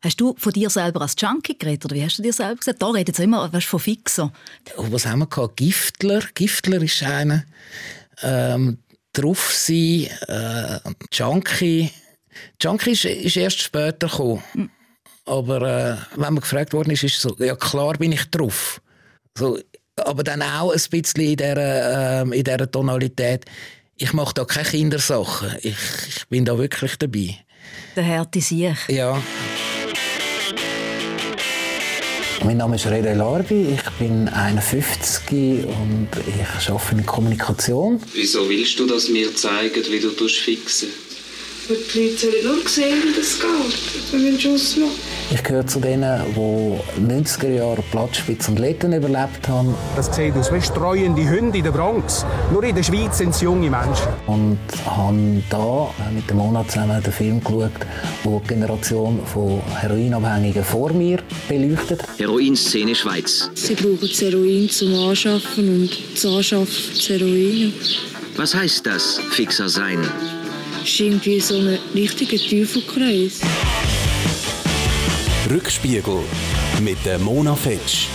Hast du von dir selber als Junkie geredet oder wie hast du dir selber gesagt? Da redet es immer weißt, von Fixer. Oh, was haben wir gehabt? Giftler. Giftler ist einer. Ähm, drauf sein. Äh, Junkie. Junkie ist, ist erst später gekommen. Mhm. Aber äh, wenn man gefragt worden ist, ist es so, ja klar bin ich drauf. So, aber dann auch ein bisschen in dieser, äh, in dieser Tonalität. Ich mache da keine Kindersachen. Ich, ich bin da wirklich dabei. Der Härte sich. Ja. Mein Name ist Reda Larbi, ich bin 51 und ich arbeite in Kommunikation. Wieso willst du das mir zeigen, wie du fixen die Leute sollen nur sehen, wie das geht, wir Schuss machen. Ich gehöre zu denen, die 90er Jahre Platzspitz und Letten überlebt haben. Das sieht aus wie streuende Hunde in der Bronx. Nur in der Schweiz sind es junge Menschen. Und habe da mit dem Monat zusammen den Film geschaut, der die Generation von Heroinabhängigen vor mir beleuchtet. Heroinszene Schweiz. Sie brauchen das Heroin zum Anschaffen und das Anschaffen das Heroin. Was heißt das, Fixer sein? Das ist irgendwie so ein richtiger Teufelkreis. Rückspiegel mit der Mona Fetsch.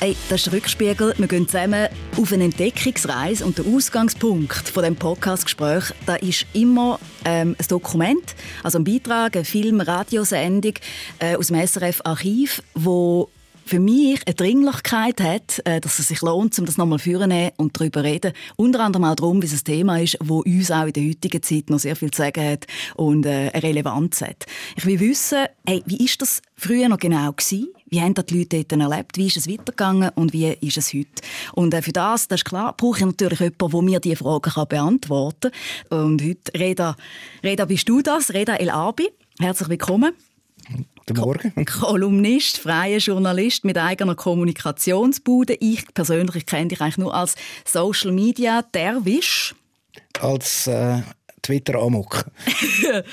Hey, das ist der Rückspiegel. Wir gehen zusammen auf eine Entdeckungsreise und der Ausgangspunkt von dem Podcastgespräch, da ist immer ähm, ein Dokument, also ein Beitrag, eine Film-, Radiosendung äh, aus dem SRF-Archiv, wo für mich eine Dringlichkeit hat, äh, dass es sich lohnt, um das nochmal vorzunehmen und darüber zu reden. Unter anderem auch darum, wie es ein Thema ist, das uns auch in der heutigen Zeit noch sehr viel zu sagen hat und äh, eine Relevanz hat. Ich will wissen, hey, wie ist das früher noch genau gewesen? Wie haben die Leute dort erlebt? Wie ist es weitergegangen und wie ist es heute? Und äh, für das, das ist klar, brauche ich natürlich jemanden, der mir diese Fragen beantworten kann. Und heute, Reda, Reda, bist du das? Reda El Abi. Herzlich willkommen. Guten Morgen. Kolumnist, freier Journalist mit eigener Kommunikationsbude. Ich persönlich kenne dich eigentlich nur als Social Media Derwisch. Als äh, Twitter Amok.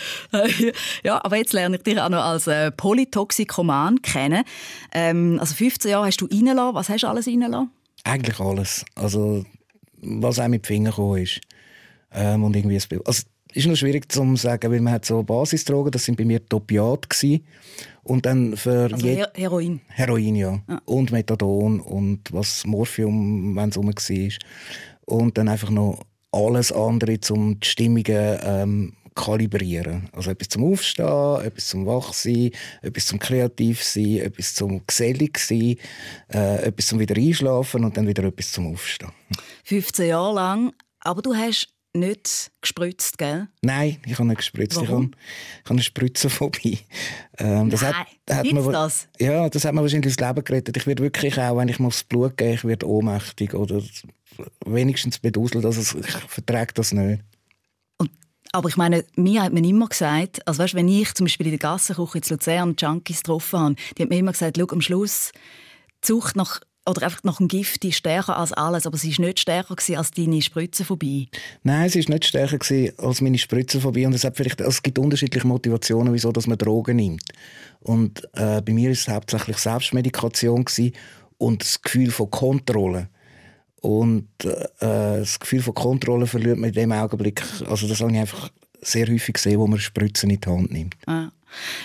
ja, aber jetzt lerne ich dich auch noch als äh, Polytoxikoman kennen. Ähm, also 15 Jahre hast du reingelassen. Was hast du alles reingelassen? Eigentlich alles. Also was auch mit den Fingern gekommen ist. Ähm, und irgendwie also, ist noch schwierig zu sagen, weil man hat so Basisdrogen, das sind bei mir Topiat und dann für also Her Heroin. Heroin ja. ja. und Methadon und was Morphium, wenn es rum war und dann einfach noch alles andere, um die Stimmungen ähm, kalibrieren. Also etwas zum Aufstehen, etwas zum Wachsein, etwas zum Kreativsein, etwas zum gesellig sein, äh, etwas zum wieder einschlafen und dann wieder etwas zum Aufstehen. 15 Jahre lang, aber du hast nicht gespritzt, gell? Nein, ich habe nicht gespritzt. Warum? Ich habe, eine Spritzenphobie. Ähm, das Nein, hat, hat mir, das? Ja, das hat mir wahrscheinlich das Leben gerettet. Ich werde wirklich auch, wenn ich mal aufs Blut gehe, ich werde ohnmächtig oder wenigstens beduselt. Also ich vertrage das nicht. aber ich meine, mir hat man immer gesagt, also weißt, wenn ich zum Beispiel in der Gassenküche in Luzern Junkies getroffen habe, die haben mir immer gesagt, am Schluss die Sucht nach oder einfach nach dem Gift ist stärker als alles, aber sie war nicht stärker als deine Spritzenphobie. Nein, sie war nicht stärker als meine Spritzenphobie und es, hat vielleicht, es gibt unterschiedliche Motivationen, wieso dass man Drogen nimmt. Und äh, bei mir war es hauptsächlich Selbstmedikation und das Gefühl von Kontrolle. Und äh, das Gefühl von Kontrolle verliert man in dem Augenblick. Also das habe ich einfach sehr häufig gesehen, wo man Spritzen in die Hand nimmt. Ah.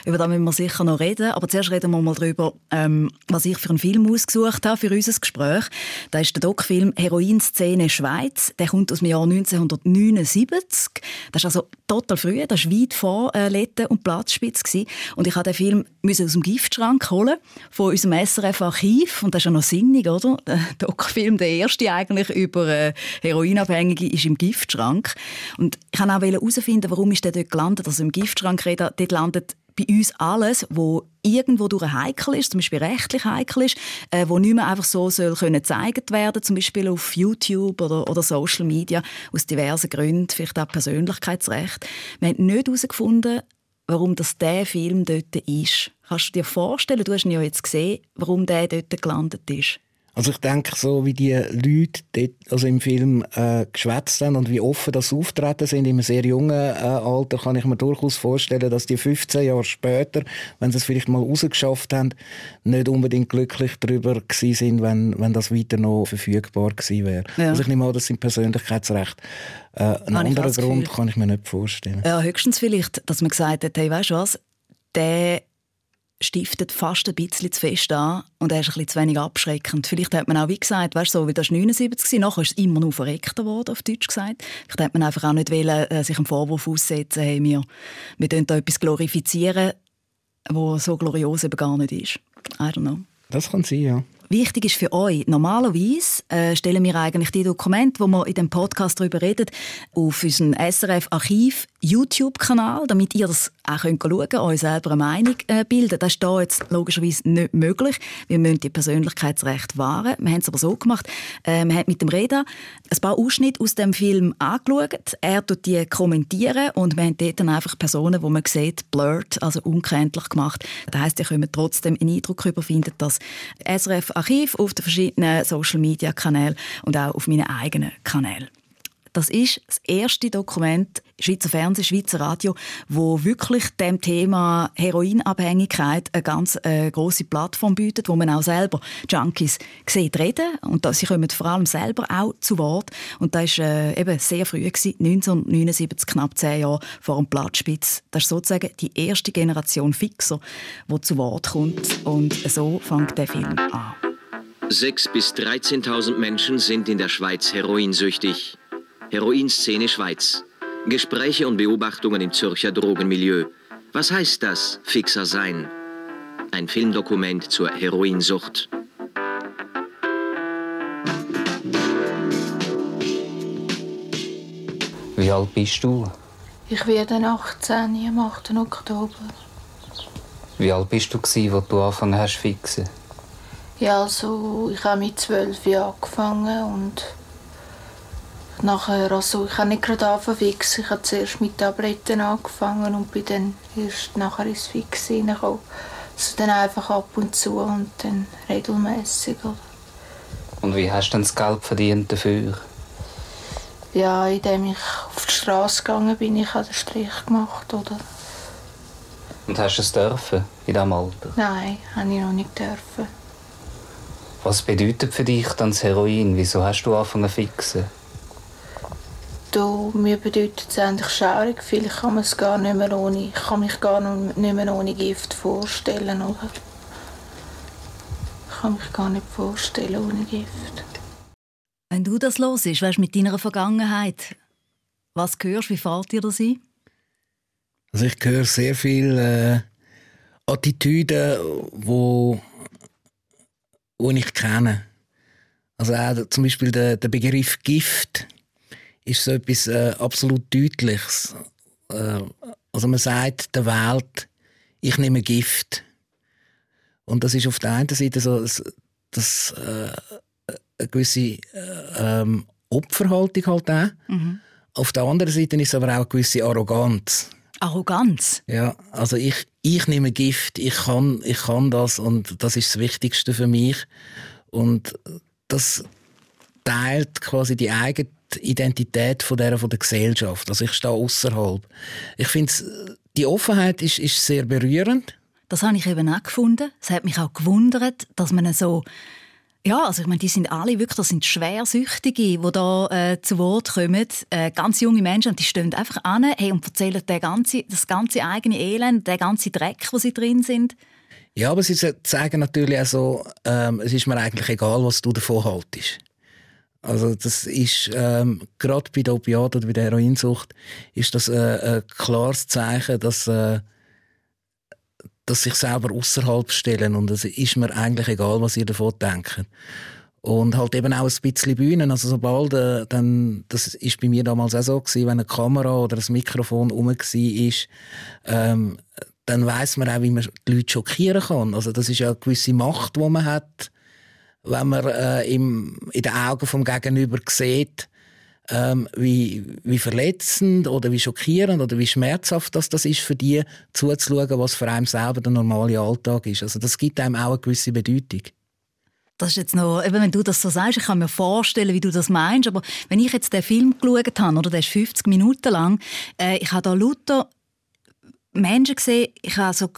Über das müssen wir sicher noch reden. Aber zuerst reden wir mal darüber, ähm, was ich für einen Film ausgesucht habe für unser Gespräch. Das ist der Doc-Film «Heroinszene Schweiz». Der kommt aus dem Jahr 1979. Das ist also total früh. Das war weit vor äh, Letten und Platzspitz. Gewesen. Und ich habe den Film aus dem Giftschrank holen, von unserem SRF-Archiv. Und das ist ja noch sinnig, oder? Der Doc-Film, der erste eigentlich über äh, Heroinabhängige, ist im Giftschrank. Und ich wollte auch herausfinden, warum ist der dort gelandet. Also im Giftschrank dort landet bei uns alles, wo irgendwo durch heikel ist, zum Beispiel rechtlich heikel ist, äh, wo nicht mehr einfach so soll können gezeigt werden, zum Beispiel auf YouTube oder, oder Social Media aus diversen Gründen, vielleicht auch Persönlichkeitsrecht. Wir haben nicht herausgefunden, warum das der Film dort ist. Kannst du dir vorstellen, du hast ihn ja jetzt gesehen, warum der dort gelandet ist? Also ich denke, so wie die Leute dort, also im Film äh, geschwätzt haben und wie offen das auftreten sind, in einem sehr jungen äh, Alter, kann ich mir durchaus vorstellen, dass die 15 Jahre später, wenn sie es vielleicht mal rausgeschafft haben, nicht unbedingt glücklich darüber gewesen sind, wenn, wenn das weiter noch verfügbar gewesen wäre. Ja. Also ich nehme an, das sind Persönlichkeitsrechte. Äh, einen anderen Grund kann ich mir nicht vorstellen. Ja, höchstens vielleicht, dass man gesagt hat, hey, weißt du was, der stiftet fast ein bisschen zu fest an und er ist ein bisschen zu wenig abschreckend. Vielleicht hat man auch wie gesagt, weißt, so wie das 79 war, nachher ist es immer noch verreckter geworden, auf Deutsch gesagt. Vielleicht hat man einfach auch nicht wollen, äh, sich einen Vorwurf aussetzen, hey, wir, wir da etwas glorifizieren, was so glorios eben gar nicht ist. I don't know. Das kann sein, ja. Wichtig ist für euch, normalerweise äh, stellen wir eigentlich die Dokumente, wo wir in dem Podcast darüber reden, auf unseren SRF-Archiv YouTube-Kanal, damit ihr das auch schauen könnt, euch selber eine Meinung äh, bilden. Das ist hier jetzt logischerweise nicht möglich. Wir müssen die Persönlichkeitsrechte wahren. Wir haben es aber so gemacht. Äh, wir haben mit dem Reda ein paar Ausschnitte aus dem Film angeschaut. Er tut die kommentieren und wir haben dort dann einfach Personen, die man sieht, blurred, also unkenntlich gemacht. Das heisst, ihr könnt trotzdem einen Eindruck darüber finden, dass SRF Archiv auf den verschiedenen Social-Media-Kanälen und auch auf meinen eigenen Kanälen. Das ist das erste Dokument Schweizer Fernsehen, Schweizer Radio, wo wirklich dem Thema Heroinabhängigkeit eine ganz äh, große Plattform bietet, wo man auch selber Junkies sieht reden und da, sie kommen vor allem selber auch zu Wort und das war äh, eben sehr früh gewesen, 1979, knapp zehn Jahre vor dem Platzspitz. Das ist sozusagen die erste Generation Fixer, die zu Wort kommt und so fängt der Film an. 6.000 bis 13.000 Menschen sind in der Schweiz heroinsüchtig. Heroinszene Schweiz. Gespräche und Beobachtungen im Zürcher Drogenmilieu. Was heißt das, Fixer sein? Ein Filmdokument zur Heroinsucht. Wie alt bist du? Ich werde 18 am 8. Oktober. Wie alt bist du, als du angefangen hast zu fixen? Ja, also ich habe mit zwölf Jahren angefangen und nachher, also ich habe nicht gerade angefangen fix, ich habe zuerst mit Tabletten angefangen und bin dann erst nachher ins Fix reingekommen. Also dann einfach ab und zu und dann regelmäßig. Und wie hast du denn das Geld verdient dafür? Ja, indem ich auf die Straße gegangen bin, ich habe den Strich gemacht, oder? Und hast du es dürfen in diesem Alter? Nein, habe ich noch nicht dürfen. Was bedeutet für dich dann das Heroin? Wieso hast du angefangen zu fixen? Du, mir bedeutet es eigentlich schaurig. Vielleicht kann man es gar nicht mehr ohne, ich kann mich gar nicht mehr ohne Gift vorstellen. Oder? Ich kann mich gar nicht vorstellen ohne Gift. Wenn du das los ist, weißt mit deiner Vergangenheit, was hörst, wie fällt dir das ein? Also ich höre sehr viele äh, Attitüden, wo die ich kenne. Also auch zum Beispiel der, der Begriff Gift ist so etwas äh, absolut Deutliches. Äh, also man sagt der Welt, ich nehme Gift. Und das ist auf der einen Seite so das, das äh, eine gewisse äh, ähm, Opferhaltung halt auch. Mhm. Auf der anderen Seite ist es aber auch eine gewisse Arroganz. Arroganz? Ja, also ich, ich nehme Gift, ich kann, ich kann das und das ist das Wichtigste für mich. Und das teilt quasi die eigene Identität von der, von der Gesellschaft. Also ich stehe außerhalb. Ich finde, die Offenheit ist, ist sehr berührend. Das habe ich eben auch gefunden. Es hat mich auch gewundert, dass man so ja, also ich meine, die sind alle wirklich, das sind Schwersüchtige, die da äh, zu Wort kommen. Äh, ganz junge Menschen, und die stehen einfach an hey, und erzählen den ganze, das ganze eigene Elend, den ganzen Dreck, wo sie drin sind. Ja, aber sie sagen natürlich auch so, ähm, es ist mir eigentlich egal, was du davon haltest. Also das ist ähm, gerade bei der Opiat oder bei der Heroinsucht ist das äh, ein klares Zeichen, dass äh, dass sich selber außerhalb stellen und es ist mir eigentlich egal, was ihr davon denkt. Und halt eben auch ein bisschen Bühnen. Also sobald, äh, dann, das ist bei mir damals auch so gewesen, wenn eine Kamera oder ein Mikrofon rum war, ähm, dann weiß man auch, wie man die Leute schockieren kann. Also das ist ja eine gewisse Macht, die man hat, wenn man äh, im, in den Augen vom Gegenüber sieht, ähm, wie, wie verletzend oder wie schockierend oder wie schmerzhaft das, das ist für die, zuzuschauen, was für einen selber der normale Alltag ist. Also das gibt einem auch eine gewisse Bedeutung. Das ist jetzt noch, eben wenn du das so sagst, ich kann mir vorstellen, wie du das meinst, aber wenn ich jetzt den Film geschaut habe, oder der ist 50 Minuten lang, äh, ich habe da lauter Menschen gesehen, ich habe so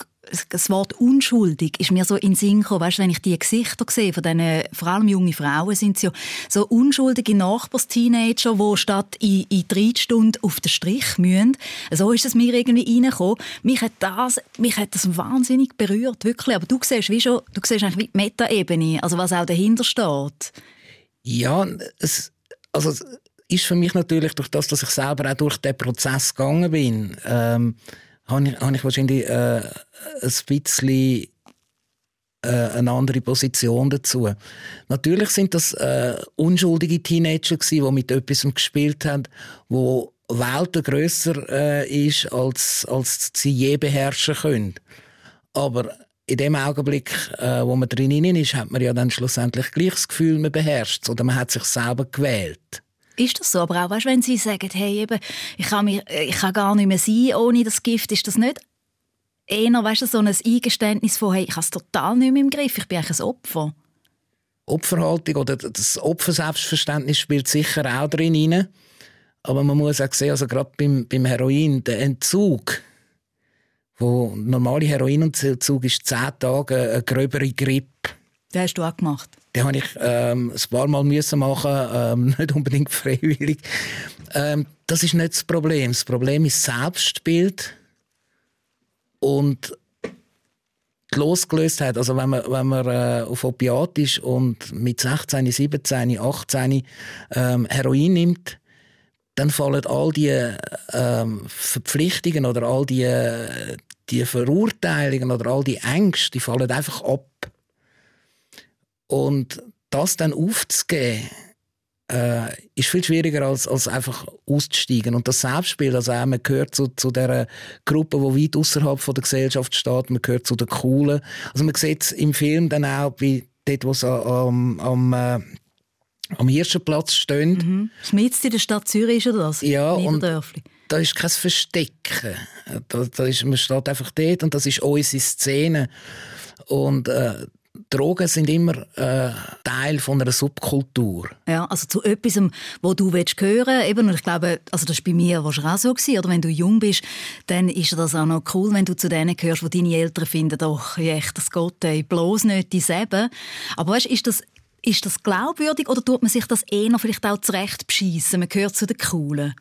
das Wort unschuldig ist mir so in den Sinn gekommen. Weißt, wenn ich die Gesichter sehe, von diesen, vor allem junge Frauen, sind ja so unschuldige Nachbarsteenager, die statt in, in drei Stunden auf den Strich müssen. So ist es mir irgendwie reingekommen. Mich hat das, mich hat das wahnsinnig berührt, wirklich. Aber du siehst, wie schon, du siehst eigentlich wie die Meta-Ebene, also was auch dahinter steht. Ja, es, also es ist für mich natürlich durch das, dass ich selber auch durch den Prozess gegangen bin, ähm, habe ich, habe ich wahrscheinlich äh, ein bisschen äh, eine andere Position dazu. Natürlich sind das äh, unschuldige Teenager gewesen, die mit etwas gespielt haben, wo Welten grösser äh, ist, als, als sie je beherrschen können. Aber in dem Augenblick, äh, wo man drin ist, hat man ja dann schlussendlich gleich das Gefühl, man beherrscht es oder man hat sich selber gewählt. Ist das so? Aber auch weißt, wenn sie sagen, hey, eben, ich, kann mich, ich kann gar nicht mehr sein ohne das Gift, ist das nicht eher weißt du, so ein Eingeständnis von, hey, ich habe es total nicht mehr im Griff, ich bin eigentlich ein Opfer? Opferhaltung oder das Opferselbstverständnis spielt sicher auch drin rein. Aber man muss auch sehen, also gerade beim, beim Heroin, der Entzug, wo normale Heroinentzug ist zehn Tage eine gröbere Grippe. Den hast du auch gemacht? Den habe ich ähm, ein paar Mal müssen machen, ähm, nicht unbedingt freiwillig. Ähm, das ist nicht das Problem. Das Problem ist Selbstbild und die Losgelöstheit. Also wenn man, wenn man äh, auf Opiat ist und mit 16, 17, 18 ähm, Heroin nimmt, dann fallen all die ähm, Verpflichtungen oder all die, die Verurteilungen oder all die Ängste, die fallen einfach ab. Und das dann aufzugeben, äh, ist viel schwieriger als, als einfach auszusteigen. Und das Selbstspiel, also auch, man gehört zu, zu der Gruppe, die weit außerhalb der Gesellschaft steht, man gehört zu den Coolen. Also man sieht es im Film dann auch, wie dort, wo es am, am äh, am Hirschenplatz stehen. Mhm. Schmitz in der Stadt Zürich ist das? Ja, und da ist kein Verstecken. Da, da ist, man steht einfach dort und das ist unsere Szene. Und äh, Drogen sind immer äh, Teil von einer Subkultur. Ja, also zu etwas, wo du willst hören eben, und ich glaube, also das war bei mir auch so gewesen, oder wenn du jung bist, dann ist das auch noch cool, wenn du zu denen gehörst, wo deine Eltern finden, doch, echt, das Gott, ey, bloß nicht dieselbe. Aber weißt, ist das ist das glaubwürdig oder tut man sich das eher vielleicht auch zurecht beschissen? Man gehört zu den Coolen.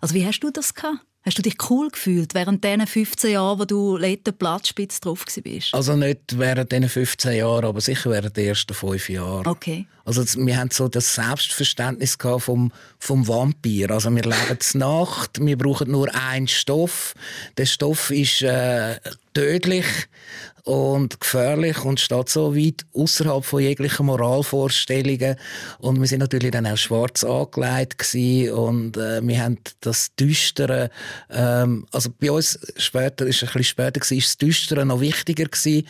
Also wie hast du das gehabt? Hast du dich cool gefühlt während diesen 15 Jahren, wo du letzte Platzspitz drauf warst? Also nicht während diesen 15 Jahren, aber sicher während den ersten fünf Jahren. Okay. Also wir haben so das Selbstverständnis vom, vom Vampir. Also wir leben Nacht, wir brauchen nur einen Stoff. Der Stoff ist äh, tödlich und gefährlich und steht so weit außerhalb von jeglichen Moralvorstellungen. Und wir sind natürlich dann auch schwarz angelegt gewesen und äh, wir haben das Düstere, ähm, also bei uns später, ist ein bisschen später gewesen, ist das Düstere noch wichtiger gewesen.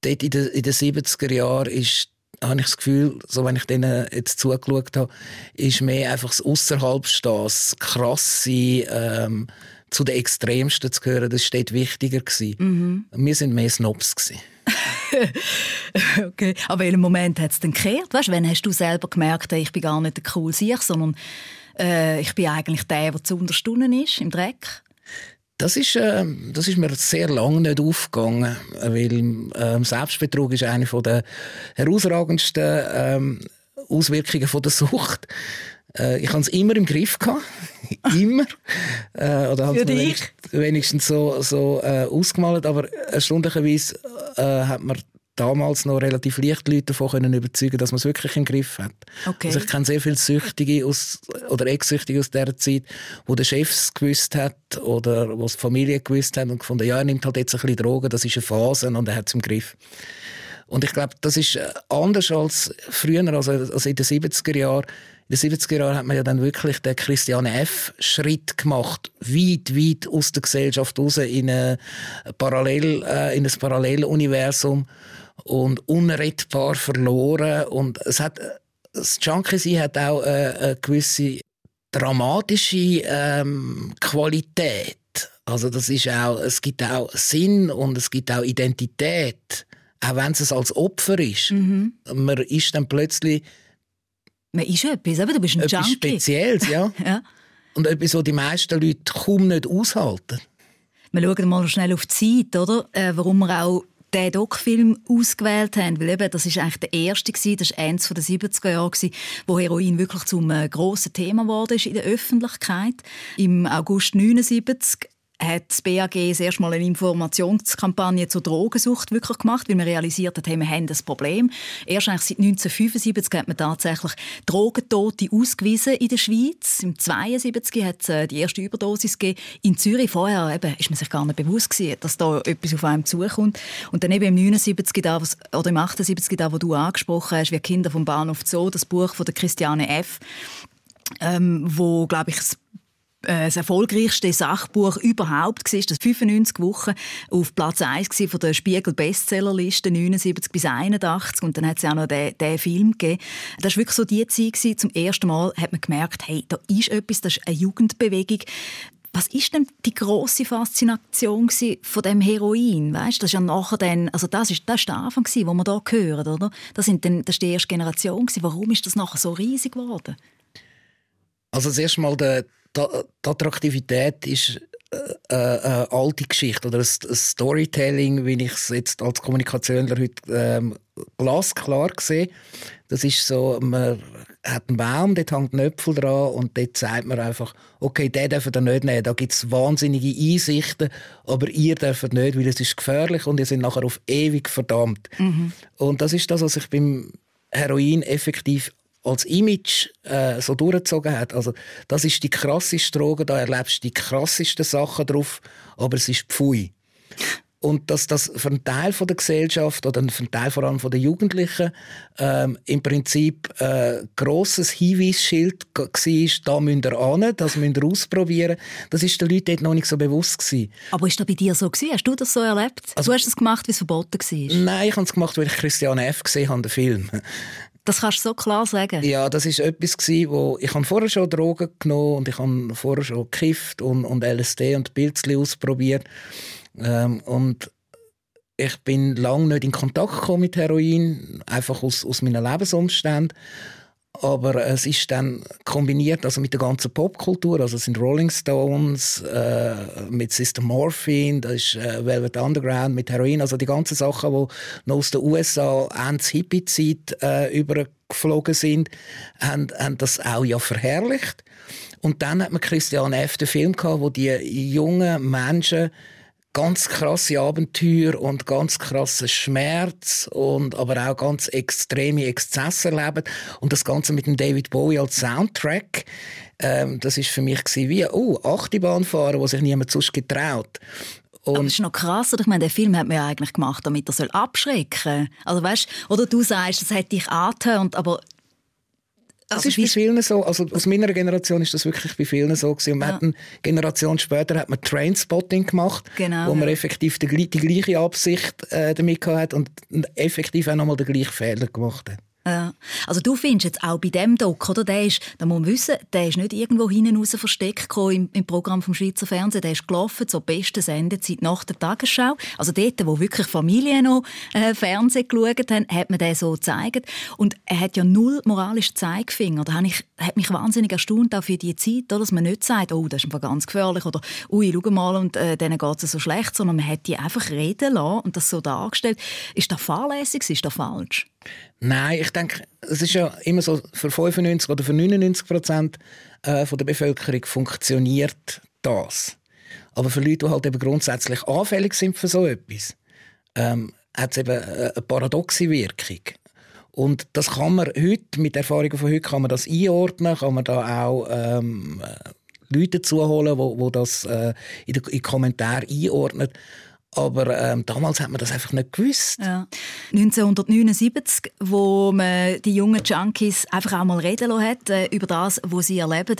Dort in den 70er Jahren ist habe ich das Gefühl, so wenn ich denen jetzt zugeschaut habe, ist mehr einfach das Ausserhalbstehen, das krasse, ähm, zu den Extremsten zu gehören, das war wichtiger. Mhm. Wir sind mehr Snobs. okay. Aber welchem Moment hat es dann gekehrt? Weißt, wann hast du selber gemerkt, ich bin gar nicht der cool sich, sondern äh, ich bin eigentlich der, der zu unterstunden ist, im Dreck? Das ist, äh, das ist mir sehr lange nicht aufgegangen, weil äh, Selbstbetrug ist eine der herausragendsten ähm, Auswirkungen von der Sucht. Äh, ich hatte es immer im Griff. Gehabt. immer. Äh, oder Für dich? Wenigstens, wenigstens so, so äh, ausgemalt. Aber erstaunlicherweise äh, hat man damals noch relativ leicht Leute davon können überzeugen, dass man es wirklich im Griff hat. Okay. Also ich kenne sehr viele Süchtige aus, oder Ex-Süchtige aus dieser Zeit, wo der Chef es gewusst hat oder wo die Familie gewusst hat und gefunden, ja, er nimmt halt jetzt ein bisschen Drogen, das ist eine Phase und er hat es im Griff. Und ich glaube, das ist äh, anders als früher, also, also in den 70er Jahren in den 70er Jahren hat man ja dann wirklich den Christiane F. Schritt gemacht, weit, weit aus der Gesellschaft raus in, eine Parallel, äh, in ein Paralleluniversum und unrettbar verloren. Und es hat, das Junkie hat auch äh, eine gewisse dramatische ähm, Qualität. Also das ist auch, es gibt auch Sinn und es gibt auch Identität auch wenn es als Opfer ist. Mhm. Man ist dann plötzlich... Man ist etwas, aber du bist ein etwas Junkie. Spezielles, ja. ja. Und etwas, was die meisten Leute kaum nicht aushalten. Wir schauen mal schnell auf die Zeit, oder? Äh, warum wir auch den Doc-Film ausgewählt haben, weil eben, das ist eigentlich der erste gewesen, das war eins der 70er Jahre gewesen, wo Heroin wirklich zum äh, grossen Thema geworden ist in der Öffentlichkeit. Im August 79 hat das BAG das erste Mal eine Informationskampagne zur Drogensucht wirklich gemacht, weil man realisiert hat, hey, wir haben ein Problem. Erst eigentlich seit 1975 hat man tatsächlich Drogentote ausgewiesen in der Schweiz. Im 1972 hat es äh, die erste Überdosis gegeben. In Zürich vorher eben, ist man sich gar nicht bewusst gewesen, dass da etwas auf einem zukommt. Und dann eben im 79 da, was, oder im 78 da, wo du angesprochen hast, wie Kinder vom Bahnhof Zoo, das Buch von der Christiane F., ähm, wo, glaube ich, das äh, das erfolgreichste Sachbuch überhaupt war, das 95 Wochen auf Platz 1 von der Spiegel Bestsellerliste 79 bis 81 und dann hat es auch noch den, den Film gegeben. Das war wirklich so die Zeit zum ersten Mal hat man gemerkt, hey, da ist etwas, das ist eine Jugendbewegung. Was ist denn die große Faszination von dem Heroin? Weißt, das ist ja nachher dann, also das ist, das ist der Anfang gewesen, wo wir da hören, oder? Das, sind dann, das ist die erste Generation gewesen. Warum ist das nachher so riesig geworden? Also das erste Mal der die Attraktivität ist äh, äh, eine alte Geschichte oder ein Storytelling, wie ich es jetzt als Kommunikationler heute ähm, glasklar sehe. Das ist so, man hat einen Baum, dort hängt ein Äpfel dran und dort sagt man einfach, okay, den dürfen ihr nicht nehmen. Da gibt es wahnsinnige Einsichten, aber ihr dürft nicht, weil es ist gefährlich und ihr seid nachher auf ewig verdammt. Mhm. Und das ist das, was ich beim Heroin effektiv als Image äh, so durchgezogen hat. Also das ist die krasseste Droge, da erlebst du die krassesten Sachen drauf, aber es ist Pfui. Und dass das für einen Teil von der Gesellschaft oder für einen Teil vor allem von der Jugendlichen ähm, im Prinzip ein äh, grosses Hinweisschild war, da müsst ihr an, das müsst ihr ausprobieren. Das ist den Leuten dort noch nicht so bewusst gewesen. Aber ist das bei dir so gewesen? Hast du das so erlebt? Also, du hast es gemacht, wie es verboten war? Nein, ich habe es gemacht, weil ich Christian F. gesehen habe, den Film. Das kannst du so klar sagen. Ja, das ist etwas gewesen, wo ich habe vorher schon Drogen genommen und ich habe vorher schon gekifft und, und LSD und Pilzli ausprobiert ähm, und ich bin lange nicht in Kontakt gekommen mit Heroin, einfach aus, aus meinen Lebensumständen. Aber es ist dann kombiniert also mit der ganzen Popkultur, also es sind Rolling Stones, äh, mit System Morphine, das ist äh, Velvet Underground, mit Heroin, also die ganzen Sachen, die noch aus den USA Ende Hippie-Zeit äh, übergeflogen sind, haben, haben das auch ja verherrlicht. Und dann hat man Christian F. den Film gehabt, wo die jungen Menschen ganz krasse Abenteuer und ganz krassen Schmerz und aber auch ganz extreme Exzesse erleben und das Ganze mit dem David Bowie als Soundtrack ähm, das ist für mich wie oh Achterbahn fahren, wo sich niemand sonst getraut und aber das ist noch krass. Ich meine, der Film hat man ja eigentlich gemacht, damit er abschrecken soll. Also weißt, oder du sagst, das hätte dich angetönt, aber das also ist bei vielen so. Also aus meiner Generation ist das wirklich bei vielen so gewesen. Und ja. eine Generation später hat man Trainspotting gemacht, genau, wo man ja. effektiv die, die gleiche Absicht äh, damit hatte und effektiv auch nochmal den gleichen Fehler gemacht hat. Ja. Also du findest jetzt auch bei dem Doc, oder? Der ist, da muss man wissen, der ist nicht irgendwo hinten raus versteckt im, im Programm vom Schweizer Fernsehen. Der ist gelaufen zur besten Sendezeit nach der Tagesschau. Also dort, wo wirklich Familien noch äh, Fernsehen geschaut haben, hat man den so gezeigt. Und er hat ja null moralischen Zeigefinger. Da habe ich, hat mich wahnsinnig erstaunt, auch für die Zeit, dass man nicht sagt, oh, das ist einfach ganz gefährlich oder ui, schau mal, und äh, denen geht es so schlecht, sondern man hat die einfach reden lassen und das so dargestellt. Ist das fahrlässig? Ist das falsch? Nein, ich denke, es ist ja immer so, für 95 oder für 99 Prozent äh, der Bevölkerung funktioniert das. Aber für Leute, die halt eben grundsätzlich anfällig sind für so etwas, ähm, hat es eben äh, eine paradoxe Wirkung. Und das kann man heute, mit Erfahrungen von heute, kann man das einordnen, kann man da auch ähm, äh, Leute zuholen, wo das äh, in den Kommentaren einordnen. Aber ähm, damals hat man das einfach nicht gewusst. Ja. 1979, wo man die jungen Junkies einfach auch mal reden lassen hat äh, über das, was sie erleben,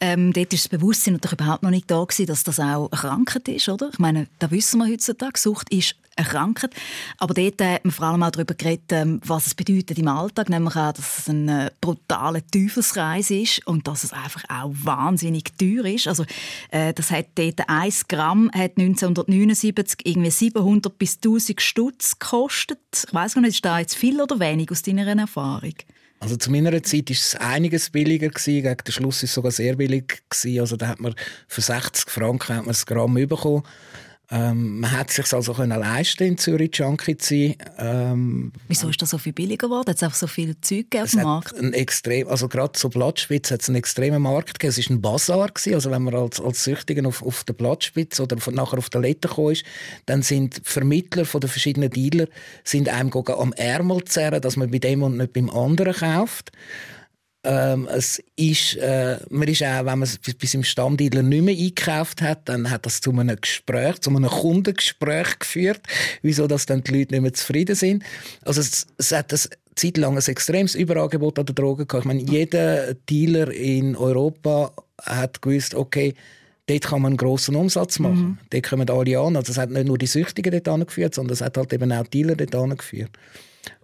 ähm, dort ist das Bewusstsein natürlich überhaupt noch nicht da gewesen, dass das auch Krankheit ist, oder? Ich meine, da wissen wir heutzutage, Sucht ist erkranken. Aber dort hat man vor allem auch darüber geredet, ähm, was es bedeutet im Alltag, nämlich auch, dass es ein äh, brutaler Teufelsreis ist und dass es einfach auch wahnsinnig teuer ist. Also äh, das hat dort 1 Gramm hat 1979 irgendwie 700 bis 1000 Stutz gekostet. Ich weiß gar nicht, ist da jetzt viel oder wenig aus deiner Erfahrung? Also zu meiner Zeit war es einiges billiger gewesen. Gegen den Schluss war es sogar sehr billig gewesen. Also da hat man für 60 Franken hat man das Gramm bekommen. Ähm, man hat sich also können leisten in Zürich Junkie zu sein. Ähm, Wieso ist das so viel billiger geworden? Hat es einfach so viel Zeug auf dem Markt? Ein extrem, also gerade zur Blattspitze hat es einen extremen Markt gegeben. Es war ein Bazar. Gewesen. Also wenn man als, als Süchtigen auf, auf der Blattspitze oder nachher auf der Lette gekommen ist, dann sind Vermittler von den verschiedenen Dealer sind einem am Ärmel zerren, dass man bei dem und nicht beim anderen kauft. Ähm, es ist, äh, man ist auch, wenn man es bei seinem Stammdealer nicht mehr eingekauft hat, dann hat das zu einem Gespräch, zu einem Kundengespräch geführt, wieso dass dann die Leute nicht mehr zufrieden sind. Also es, es hat ein zeitlang ein extremes Überangebot an der Drogen gehabt. Ich meine, jeder Dealer in Europa hat gewusst, okay, dort kann man einen grossen Umsatz machen. Mhm. Dort kommen alle an. Also es hat nicht nur die Süchtigen dort angeführt, sondern es hat halt eben auch die Dealer dort angeführt.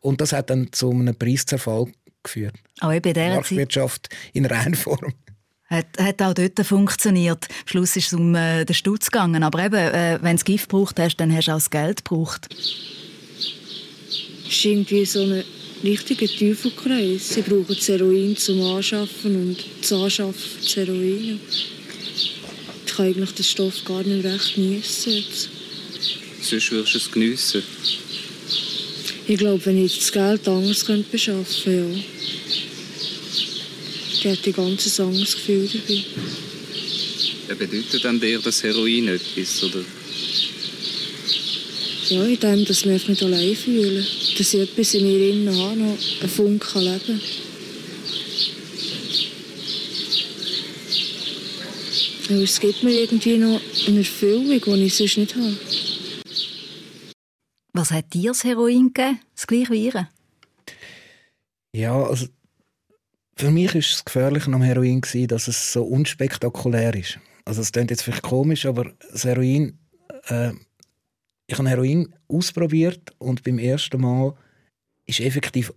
Und das hat dann zu einem Preiszerfall geführt. Auch eben der Marktwirtschaft in Reinform. Hat, hat auch dort funktioniert. Am Schluss ist es um äh, den Stutz gegangen. Aber eben, äh, wenn du Gift gebraucht hast, dann hast du auch das Geld gebraucht. Es ist irgendwie so ein richtiger Teufelkreis. Sie brauchen das Heroin zum Anschaffen und das Anschaffen das Heroin. Ich kann eigentlich den Stoff gar nicht recht geniessen. Sonst würdest du es geniessen. Ich glaube, wenn ich das Geld anders könnte beschaffen könnte, ja. Ich hätte ein ganz anderes Gefühl dabei. Ja, bedeutet dann dir das Heroin etwas, oder? Ja, in dem, dass ich mich nicht allein fühle. Dass ich etwas in mir innen habe, noch einen Funken leben kann. es gibt mir irgendwie noch eine Erfüllung, die ich sonst nicht habe. Was hat dir das Heroin gegeben? Das gleiche wie ihr? Ja, also für mich war das Gefährliche am Heroin, dass es so unspektakulär ist. Also es klingt jetzt vielleicht komisch, aber das Heroin... Äh, ich habe Heroin ausprobiert und beim ersten Mal ist effektiv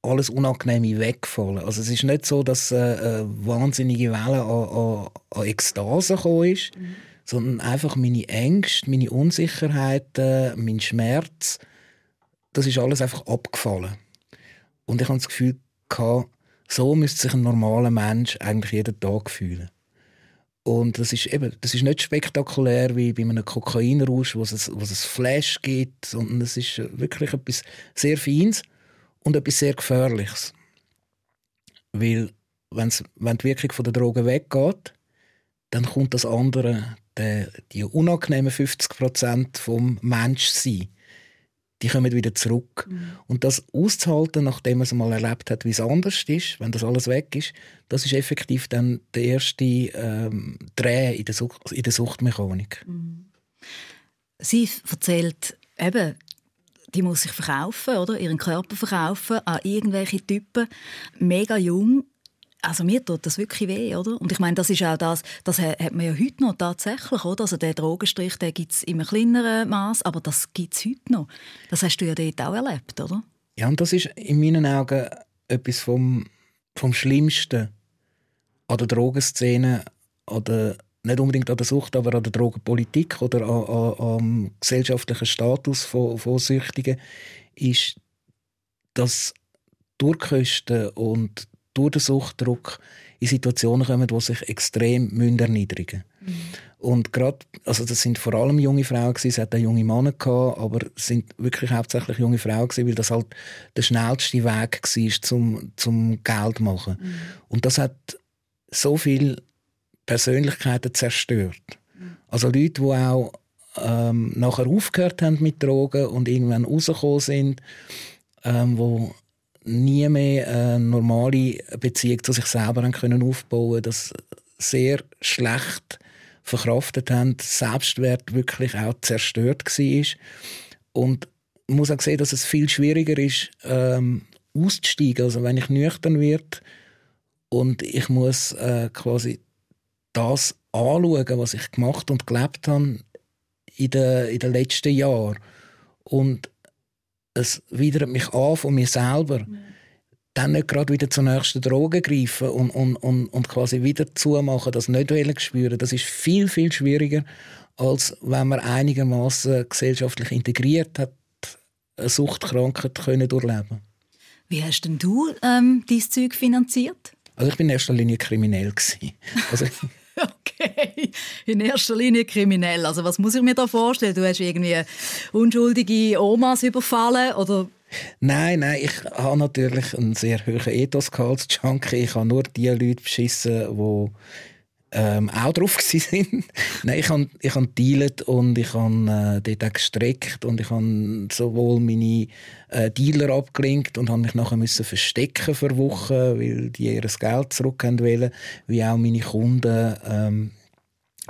alles Unangenehme weggefallen. Also es ist nicht so, dass äh, eine wahnsinnige Welle an, an, an Ekstase gekommen ist, mhm sondern einfach meine Ängste, meine Unsicherheiten, mein Schmerz, das ist alles einfach abgefallen. Und ich habe das Gefühl, so müsste sich ein normaler Mensch eigentlich jeden Tag fühlen. Und das ist eben, das ist nicht spektakulär wie bei einem Kokainrausch, wo es, wo es Flash gibt, sondern es ist wirklich etwas sehr Feines und etwas sehr Gefährliches. Weil, wenn die Wirkung von der Droge weggeht, dann kommt das andere, die, die unangenehmen 50 Prozent vom Menschsein, die kommen wieder zurück. Mhm. Und das auszuhalten, nachdem man es mal erlebt hat, wie es anders ist, wenn das alles weg ist, das ist effektiv dann der erste ähm, Dreh in der, Sucht, in der Suchtmechanik. Mhm. Sie erzählt eben, die muss sich verkaufen, oder? Ihren Körper verkaufen an irgendwelche Typen, mega jung, also mir tut das wirklich weh, oder? Und ich meine, das ist auch das, das hat man ja heute noch tatsächlich, oder? Also der Drogenstrich, den gibt es in einem kleineren Maß, aber das gibt es heute noch. Das hast du ja dort auch erlebt, oder? Ja, und das ist in meinen Augen etwas vom, vom Schlimmsten an der Drogenszene oder nicht unbedingt an der Sucht, aber an der Drogenpolitik oder an, an, am gesellschaftlichen Status von, von Süchtigen ist, dass Durchkosten und durch den Suchtdruck in Situationen kommen, die sich extrem erniedrigen müssen. Mhm. Und gerade, also das sind vor allem junge Frauen gewesen, es hat auch junge Männer gehabt, aber es sind wirklich hauptsächlich junge Frauen gewesen, weil das halt der schnellste Weg war zum, zum Geld machen. Mhm. Und das hat so viele Persönlichkeiten zerstört. Mhm. Also Leute, die auch ähm, nachher aufgehört haben mit Drogen und irgendwann rausgekommen sind, ähm, wo nie mehr eine normale Beziehung zu sich selber haben können aufbauen das sehr schlecht verkraftet haben, Selbstwert wirklich auch zerstört war. Und man muss auch sehen, dass es viel schwieriger ist, ähm, auszusteigen. Also wenn ich nüchtern werde und ich muss äh, quasi das anschauen, was ich gemacht und gelebt habe in den, in den letzten Jahren und es widert mich an von mir selber. Mhm. Dann nicht gerade wieder zur nächsten Droge greifen und, und, und, und quasi wieder zumachen, das nicht spüren. Das ist viel, viel schwieriger, als wenn man einigermaßen gesellschaftlich integriert hat, eine Suchtkrankheit können durchleben Wie hast denn du ähm, dieses Zeug finanziert? Also ich bin in erster Linie kriminell Also Okay, in erster Linie kriminell. Also was muss ich mir da vorstellen? Du hast irgendwie unschuldige Omas überfallen oder Nein, nein, ich habe natürlich einen sehr hohen Ethos als Junkie. Ich habe nur die Leute beschissen, die ähm, auch drauf sind. Nein, ich habe ich hab dealet und ich habe äh, dort auch gestreckt und ich habe sowohl meine äh, Dealer abgelenkt und habe mich nachher müssen verstecken für Wochen, weil die ihr Geld zurück wollen, wie auch meine Kunden ähm,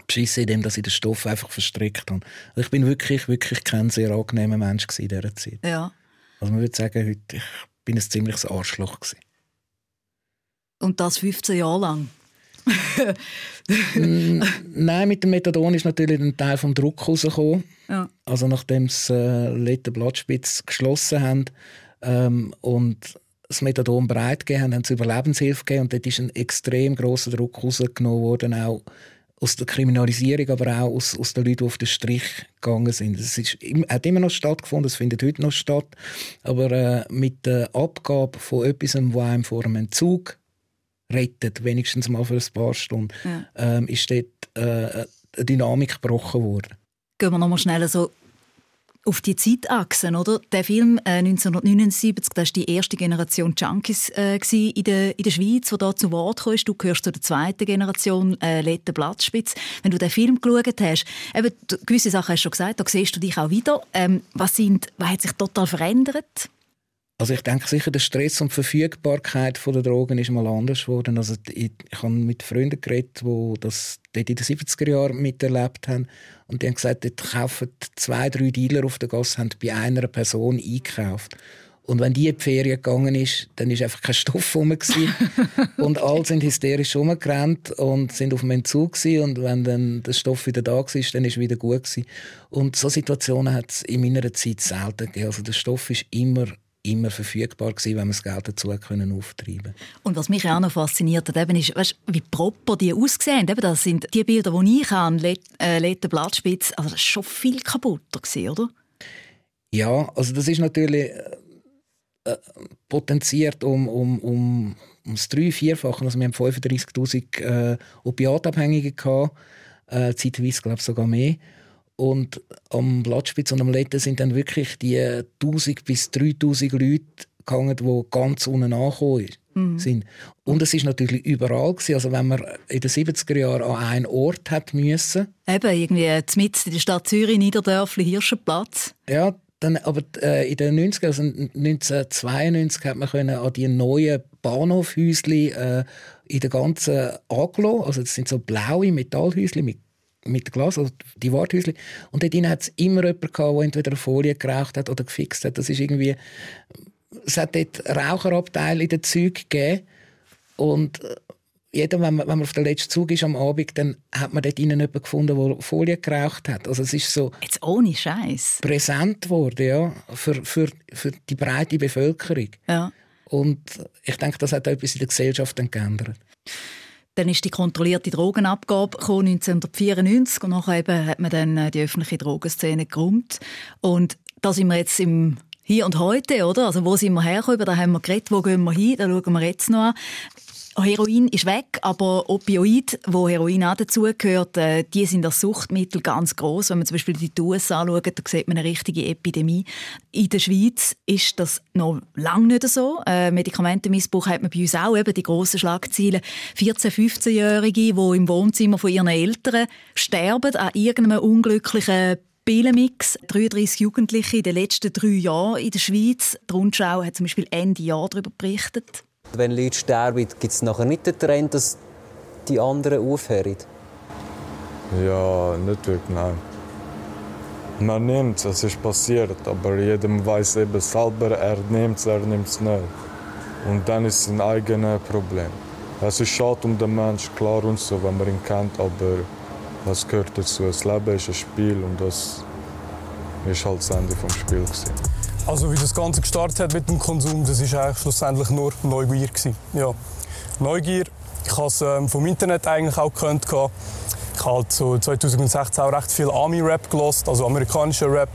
beschissen, indem dass ich den Stoff einfach verstrickt habe. Also ich bin wirklich, wirklich kein sehr angenehmer Mensch in dieser Zeit. Ja. Also man würde sagen, heute, ich bin ein ziemliches Arschloch gewesen. Und das 15 Jahre lang? Nein, mit dem Methadon ist natürlich ein Teil vom Druck rausgekommen. Ja. Also nachdem sie äh, letzte Blattspitze geschlossen haben ähm, und das Methadon breit gegeben haben, haben sie Überlebenshilfe gegeben und dort ist ein extrem großer Druck rausgenommen worden, auch aus der Kriminalisierung, aber auch aus, aus den Leuten, die auf den Strich gegangen sind. Es ist, hat immer noch stattgefunden, es findet heute noch statt, aber äh, mit der Abgabe von etwas, was einem vor einem Entzug rettet, wenigstens mal für ein paar Stunden, ja. ähm, ist dort äh, eine Dynamik gebrochen worden. Gehen wir noch mal schnell so auf die Zeitachsen, oder? Der Film äh, 1979, das war die erste Generation Junkies äh, in, der, in der Schweiz, die da zu Wort kam. Du gehörst zu der zweiten Generation, äh, Lette Blattspitz. Wenn du den Film geschaut hast, eben, gewisse Sachen hast du schon gesagt, da siehst du dich auch wieder. Ähm, was, sind, was hat sich total verändert? Also ich denke sicher, der Stress und die Verfügbarkeit der Drogen ist mal anders geworden. Also ich, ich habe mit Freunden geredet, die das dort in den 70er Jahren miterlebt haben. Und die haben gesagt, dort kaufen zwei, drei Dealer auf der Gasse, haben bei einer Person eingekauft. Und wenn die in die Ferien gegangen ist, dann ist einfach kein Stoff rum und alle sind hysterisch rumgerannt und sind auf dem Entzug gewesen. Und wenn dann der Stoff wieder da war, dann ist es wieder gut gewesen. Und so Situationen hat es in meiner Zeit selten gegeben. Also der Stoff ist immer immer verfügbar gewesen, wenn man das Geld dazu können auftreiben Und was mich auch noch fasziniert hat, eben ist, weißt, wie proper die aussehen. Eben, das sind die Bilder, die ich habe, Let äh, Blattspitz, also das war schon viel kaputter, gewesen, oder? Ja, also das ist natürlich äh, äh potenziert um, um, um, um das drei-, vierfache. Also wir haben 35'000 äh, Opiatabhängige gehabt, äh, zeitweise glaube ich sogar mehr. Und am Blattspitz und am Letten sind dann wirklich die 1000 bis 3000 Leute gegangen, die ganz unten angekommen mhm. sind. Und es ist natürlich überall gewesen. Also wenn man in den 70er Jahren an einen Ort hat müssen. Eben, irgendwie mitten in der Stadt Zürich, Niederdörfli, Hirschenplatz. Ja, dann, aber äh, in den 90 also 1992 hat man können an die neuen Bahnhofhäuschen äh, in der ganzen Aglo, also das sind so blaue Metallhäuschen mit mit Glas, also die Warthäuschen. Und dort hat es immer jemanden gehabt, der entweder eine Folie geraucht hat oder gefixt hat. Das ist irgendwie... Es hat dort Raucherabteile in den Zügen gegeben. Und äh, jeder, wenn man, wenn man auf den letzten Zug ist am Abend, dann hat man dort innen jemanden gefunden, der Folie geraucht hat. Also es ist so... Jetzt ohne Scheiß. Präsent geworden, ja, für, für, für die breite Bevölkerung. Ja. Und ich denke, das hat etwas in der Gesellschaft geändert. Dann ist die kontrollierte Drogenabgabe 1994 und nachher eben hat man dann äh, die öffentliche Drogenszene geräumt. Und da sind wir jetzt im hier und heute, oder? Also wo sind wir hergekommen? Da haben wir geredet, wo gehen wir hin? Da schauen wir jetzt noch an. Heroin ist weg, aber Opioid, wo Heroin auch dazugehört, äh, die sind als Suchtmittel ganz groß. Wenn man zum Beispiel die USA anschaut, da sieht man eine richtige Epidemie. In der Schweiz ist das noch lange nicht so. Äh, Medikamentenmissbrauch hat man bei uns auch eben die grossen Schlagzeilen. 14-, 15-Jährige, die im Wohnzimmer von ihren Eltern sterben an irgendeinem unglücklichen Pillenmix. 33 Jugendliche in den letzten drei Jahren in der Schweiz. Die Rundschau hat zum Beispiel Ende Jahr darüber berichtet. Wenn Leute sterben, gibt es nachher nicht den Trend, dass die anderen aufhören? Ja, nicht wirklich, nein. Man nimmt es, es ist passiert, aber jedem weiß eben selber, er nimmt es, er nimmt es nicht. Und dann ist es ein eigenes Problem. Es ist schade um den Menschen, klar und so, wenn man ihn kennt, aber das gehört dazu. Das Leben ist ein Spiel und das, ist halt das Ende des Spiels. Also wie das Ganze gestartet hat mit dem Konsum, das ist eigentlich schlussendlich nur Neugier gewesen. Ja. Neugier. Ich habe es ähm, vom Internet eigentlich auch gekannt. Ich habe halt so 2016 auch recht viel Army-Rap gelost, also amerikanischer Rap.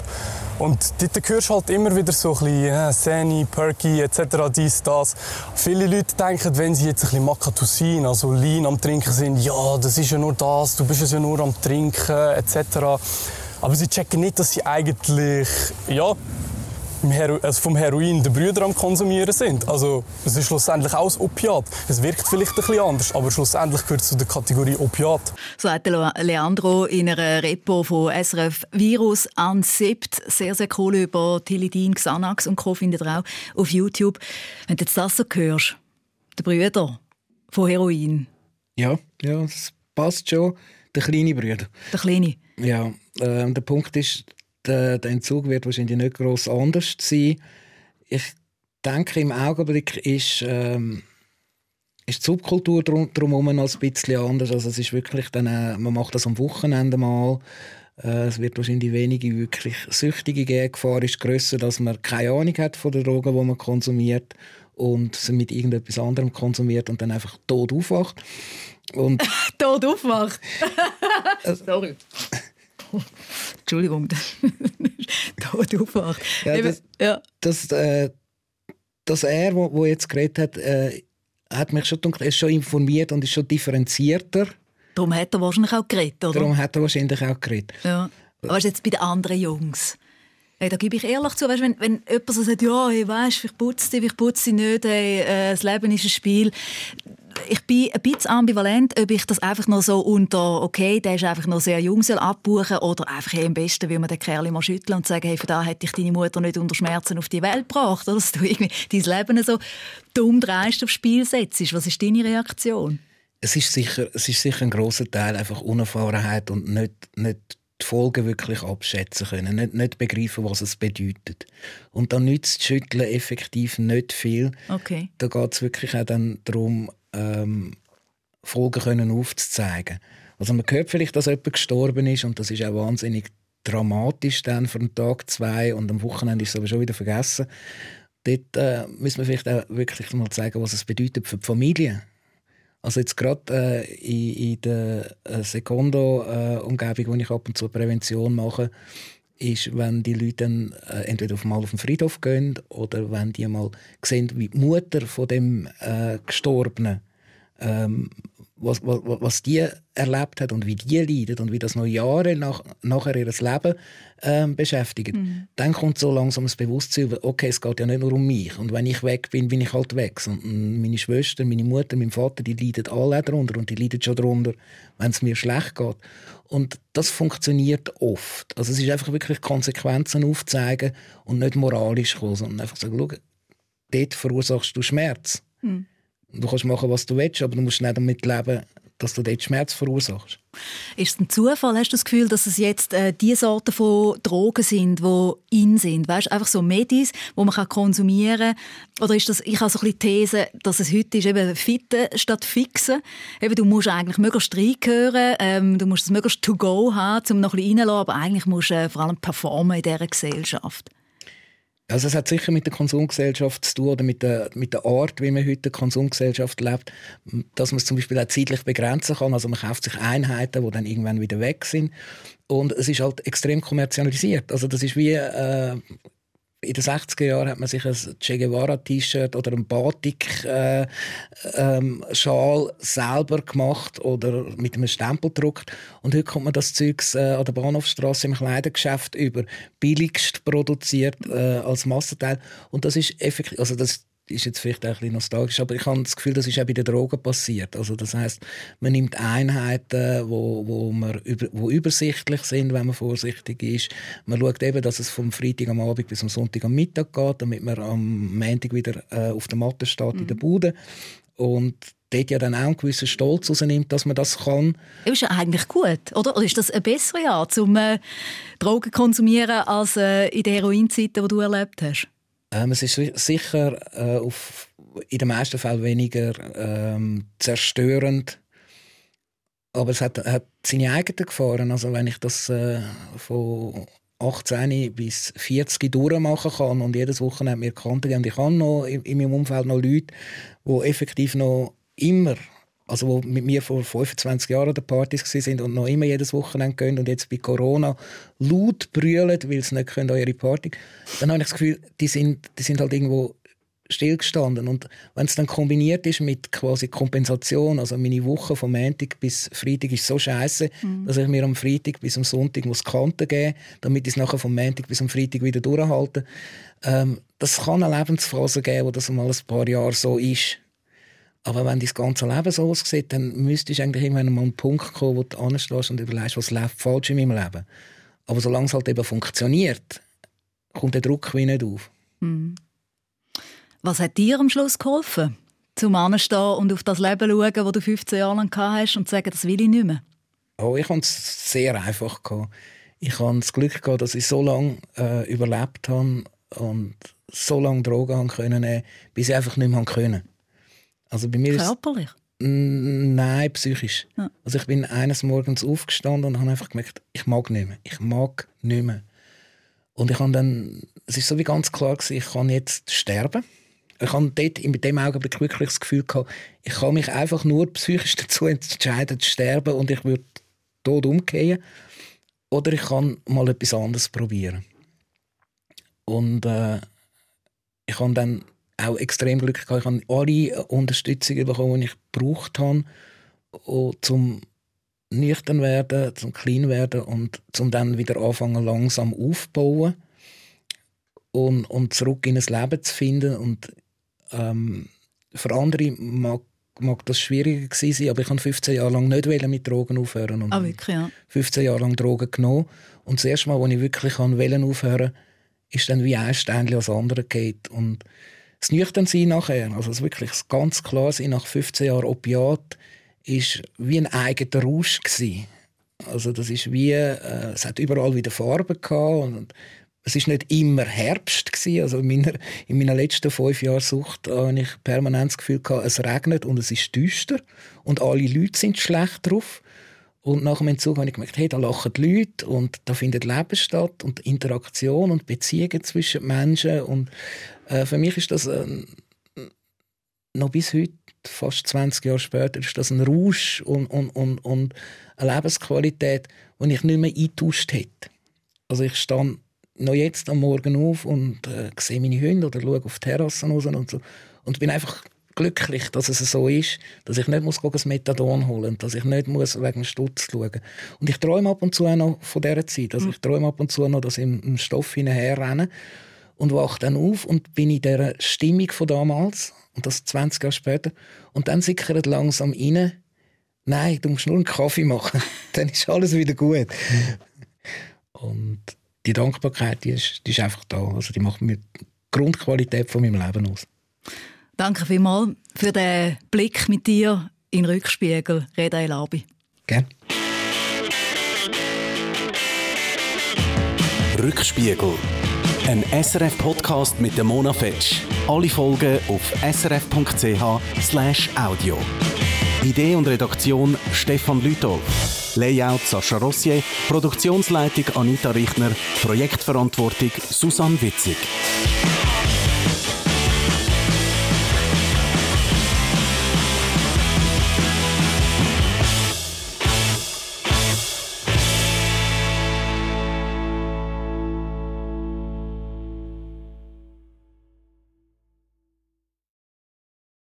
Und dort hörst du halt immer wieder so ein bisschen äh, Sani, Perky etc. dies, das. Viele Leute denken, wenn sie jetzt ein bisschen Makatusin, also Lean am Trinken sind, ja, das ist ja nur das, du bist ja nur am Trinken etc. Aber sie checken nicht, dass sie eigentlich, ja, also vom Heroin die Brüder am Konsumieren sind. Also es ist schlussendlich auch ein Opiat. Es wirkt vielleicht ein bisschen anders, aber schlussendlich gehört es zu der Kategorie Opiat. So hat Leandro in einer Repo von SRF Virus an Sept sehr, sehr cool über Tilidin, Xanax und Co. findet ihr auch auf YouTube. Wenn du jetzt das so hörst, der Brüder von Heroin. Ja, ja, das passt schon. Der kleine Brüder. Der kleine? Ja, äh, der Punkt ist, der, der Entzug wird wahrscheinlich nicht groß anders sein. Ich denke, im Augenblick ist, ähm, ist die Subkultur drum, drumherum noch ein bisschen anders. Also es ist wirklich dann, äh, man macht das am Wochenende mal. Äh, es wird wahrscheinlich wenige wirklich Süchtige geben. Die Gefahr ist grösser, dass man keine Ahnung hat von den Drogen, die man konsumiert und sie mit irgendetwas anderem konsumiert und dann einfach tot aufwacht. Und tot aufwacht? Sorry. Entschuldigung, Tod aufwacht. Ja, das, ja. das, äh, das er, wo, wo jetzt geredet hat, äh, hat mich schon ist schon informiert und ist schon differenzierter. Darum hat er wahrscheinlich auch geredet, oder? Darum hat er wahrscheinlich auch geredet. Ja. Aber jetzt bei den anderen Jungs? Hey, da gebe ich ehrlich zu, weißt, wenn, wenn jemand so sagt, ja, hey, weißt, ich putze dich, ich putze dich nicht, hey, äh, das Leben ist ein Spiel, ich bin ein bisschen ambivalent, ob ich das einfach noch so unter, okay, der ist einfach noch sehr jung, soll abbuchen oder einfach hey, am besten will man den Kerl mal schütteln und sagen, hey, von da hätte ich deine Mutter nicht unter Schmerzen auf die Welt gebracht, oder? dass du irgendwie dein Leben so dumm dreist aufs Spiel setzt. Was ist deine Reaktion? Es ist sicher, es ist sicher ein großer Teil einfach Unerfahrenheit und nicht, nicht die Folgen wirklich abschätzen können, nicht, nicht begreifen, was es bedeutet. Und dann nützt Schütteln effektiv nicht viel. Okay. Da geht es wirklich auch dann darum, ähm, Folgen können aufzuzeigen. Also man hört vielleicht, dass jemand gestorben ist und das ist auch wahnsinnig dramatisch dann einen Tag, zwei und am Wochenende ist es aber schon wieder vergessen. Dort äh, müssen wir vielleicht auch wirklich mal zeigen, was es bedeutet für die Familie. Also jetzt gerade äh, in, in, der äh, Sekondo-Umgebung, wo ich ab und zu Prävention mache, ist, wenn die Leute dann äh, entweder mal auf den Friedhof gehen oder wenn die mal sehen, wie die Mutter von dem äh, Gestorbenen ähm, was, was, was die erlebt hat und wie die leiden und wie das noch Jahre nach, nachher ihr Leben ähm, beschäftigt, mhm. dann kommt so langsam das Bewusstsein, okay, es geht ja nicht nur um mich und wenn ich weg bin, bin ich halt weg. Und meine Schwester, meine Mutter, mein Vater, die leiden alle darunter und die leiden schon darunter, wenn es mir schlecht geht. Und das funktioniert oft. Also es ist einfach wirklich Konsequenzen aufzeigen und nicht moralisch kommen, sondern einfach sagen, schau, dort verursachst du Schmerz. Mhm. Du kannst machen, was du willst, aber du musst nicht damit leben, dass du dort Schmerz verursachst. Ist es ein Zufall? Hast du das Gefühl, dass es jetzt äh, die Sorten von Drogen sind, die in sind? Weißt, einfach so Medis, die man konsumieren kann? Oder ist das, ich habe so ein bisschen die These, dass es heute ist, eben Fitten statt Fixen. Eben, du musst eigentlich möglichst reingehören, ähm, du musst es möglichst to go haben, um noch ein bisschen reinzulassen, aber eigentlich musst du äh, vor allem performen in dieser Gesellschaft. Also es hat sicher mit der Konsumgesellschaft zu tun oder mit der, mit der Art, wie man heute der Konsumgesellschaft lebt, dass man es zum Beispiel auch zeitlich begrenzen kann. Also man kauft sich Einheiten, die dann irgendwann wieder weg sind. Und es ist halt extrem kommerzialisiert. Also das ist wie äh, in den 60er Jahren hat man sich ein Che Guevara-T-Shirt oder einen Batik-Schal äh, ähm, selber gemacht oder mit einem Stempel gedruckt. Und heute kommt man das Zeug äh, an der Bahnhofstrasse im Kleidergeschäft über billigst produziert äh, als Massenteil. Und das ist effektiv, also das ist jetzt vielleicht ein bisschen nostalgisch, aber ich habe das Gefühl, das ist auch bei den Drogen passiert. Also das heißt, man nimmt Einheiten, wo, wo, man über, wo übersichtlich sind, wenn man vorsichtig ist. Man schaut eben, dass es vom Freitag am Abend bis am Sonntag am Mittag geht, damit man am Montag wieder äh, auf der Matte steht mhm. in der mhm. Bude. Und dort ja dann auch einen gewissen Stolz rausnimmt, dass man das kann. Das ist ja eigentlich gut, oder? Oder ist das eine bessere Art, um äh, Drogen zu konsumieren, als äh, in den Heroinzeiten, die du erlebt hast? Ähm, es ist sicher äh, auf, in den meisten Fällen weniger ähm, zerstörend, aber es hat, hat, seine eigenen Gefahren. Also wenn ich das äh, von 18 bis 40 durchmachen kann und jedes Wochenende mir Kante geben. Und ich habe noch in, in meinem Umfeld noch Leute, die effektiv noch immer also die mit mir vor 25 Jahren an der Partys sind und noch immer jedes Wochenende gehen und jetzt bei Corona laut brüllen, weil sie nicht können an ihre Party dann habe ich das Gefühl, die sind, die sind halt irgendwo stillgestanden. Und wenn es dann kombiniert ist mit quasi Kompensation, also meine Woche von Montag bis Freitag ist so scheiße, mhm. dass ich mir am Freitag bis am Sonntag muss Kanten geben, damit ich es nachher vom Montag bis am Freitag wieder durchhalte. Ähm, das kann eine Lebensphase geben, wo das mal ein paar Jahre so ist. Aber wenn das ganze Leben so aussieht, dann müsstest du eigentlich irgendwann mal an einen Punkt kommen, wo du anstehst und überlegst, was läuft falsch in meinem Leben. Aber solange es halt eben funktioniert, kommt der Druck wie nicht auf. Mhm. Was hat dir am Schluss geholfen? Zum Anstehen und auf das Leben schauen, das du 15 Jahre lang hast und sagen, das will ich nicht mehr? Oh, ich hatte es sehr einfach. Ich hatte das Glück, gehabt, dass ich so lange äh, überlebt habe und so lange Drogen haben können, bis ich einfach nicht mehr können. Also bei mir Körperlich? Ist, nein, psychisch. Ja. Also ich bin eines Morgens aufgestanden und habe einfach gemerkt, ich mag nicht mehr. Ich mag nicht mehr. Und ich habe dann, es ist so wie ganz klar gewesen, ich kann jetzt sterben ich habe dort in dem Augenblick wirklich das Gefühl gehabt, ich kann mich einfach nur psychisch dazu entscheiden, zu sterben und ich würde tot umgehen. Oder ich kann mal etwas anderes probieren. Und äh, ich habe dann auch extrem Glück gehabt. Ich habe alle Unterstützung bekommen, die ich gebraucht habe, zum nüchtern werden, zum clean werden und zum dann wieder anfangen langsam aufbauen und, und zurück in ein Leben zu finden. Und ähm, für andere mag, mag das schwieriger gewesen sein, aber ich habe 15 Jahre lang nicht mit Drogen aufhören und ah, wirklich, ja. 15 Jahre lang Drogen genommen. Und das erste Mal, als ich wirklich wollte aufhören, ist dann wie ein Steinchen als andere geht und das Nüchternsein nachher, also das wirklich ganz klar sein nach 15 Jahren Opiat, ist wie ein eigener Rausch gewesen. Also das ist wie, äh, es hat überall wieder Farben gehabt und es ist nicht immer Herbst gewesen. Also in meiner, in meiner letzten fünf Jahren Sucht habe ich permanent das Gefühl gehabt, es regnet und es ist düster und alle Leute sind schlecht drauf. Und nach dem Entzug habe ich gemerkt, hey, da lachen die Leute und da findet Leben statt und Interaktion und Beziehungen zwischen Menschen. Und äh, für mich ist das äh, noch bis heute, fast 20 Jahre später, ist das ein Rausch und, und, und, und eine Lebensqualität, die ich nicht mehr eingetauscht hätte. Also ich stand noch jetzt am Morgen auf und äh, sehe meine Hunde oder schaue auf die Terrassen raus und so. Und bin einfach glücklich, dass es so ist, dass ich nicht muss das Methadon holen muss, dass ich nicht muss wegen Stutz schauen Und ich träume ab und zu noch von dieser Zeit. Also ich träume ab und zu noch, dass ich im Stoff hinterherrenne und wache dann auf und bin in dieser Stimmung von damals und das 20 Jahre später. Und dann sickert langsam rein, nein, du musst nur einen Kaffee machen, dann ist alles wieder gut. Und die Dankbarkeit, die ist, die ist einfach da. Also die macht mir die Grundqualität von meinem Leben aus. Danke vielmals für den Blick mit dir in den Rückspiegel, Reda Elabi. Gerne. Rückspiegel. Ein SRF-Podcast mit der Mona Fetsch. Alle Folgen auf srf.ch/audio. Idee und Redaktion Stefan Lütolf. Layout Sascha Rossier, Produktionsleitung Anita Richner, Projektverantwortung Susanne Witzig.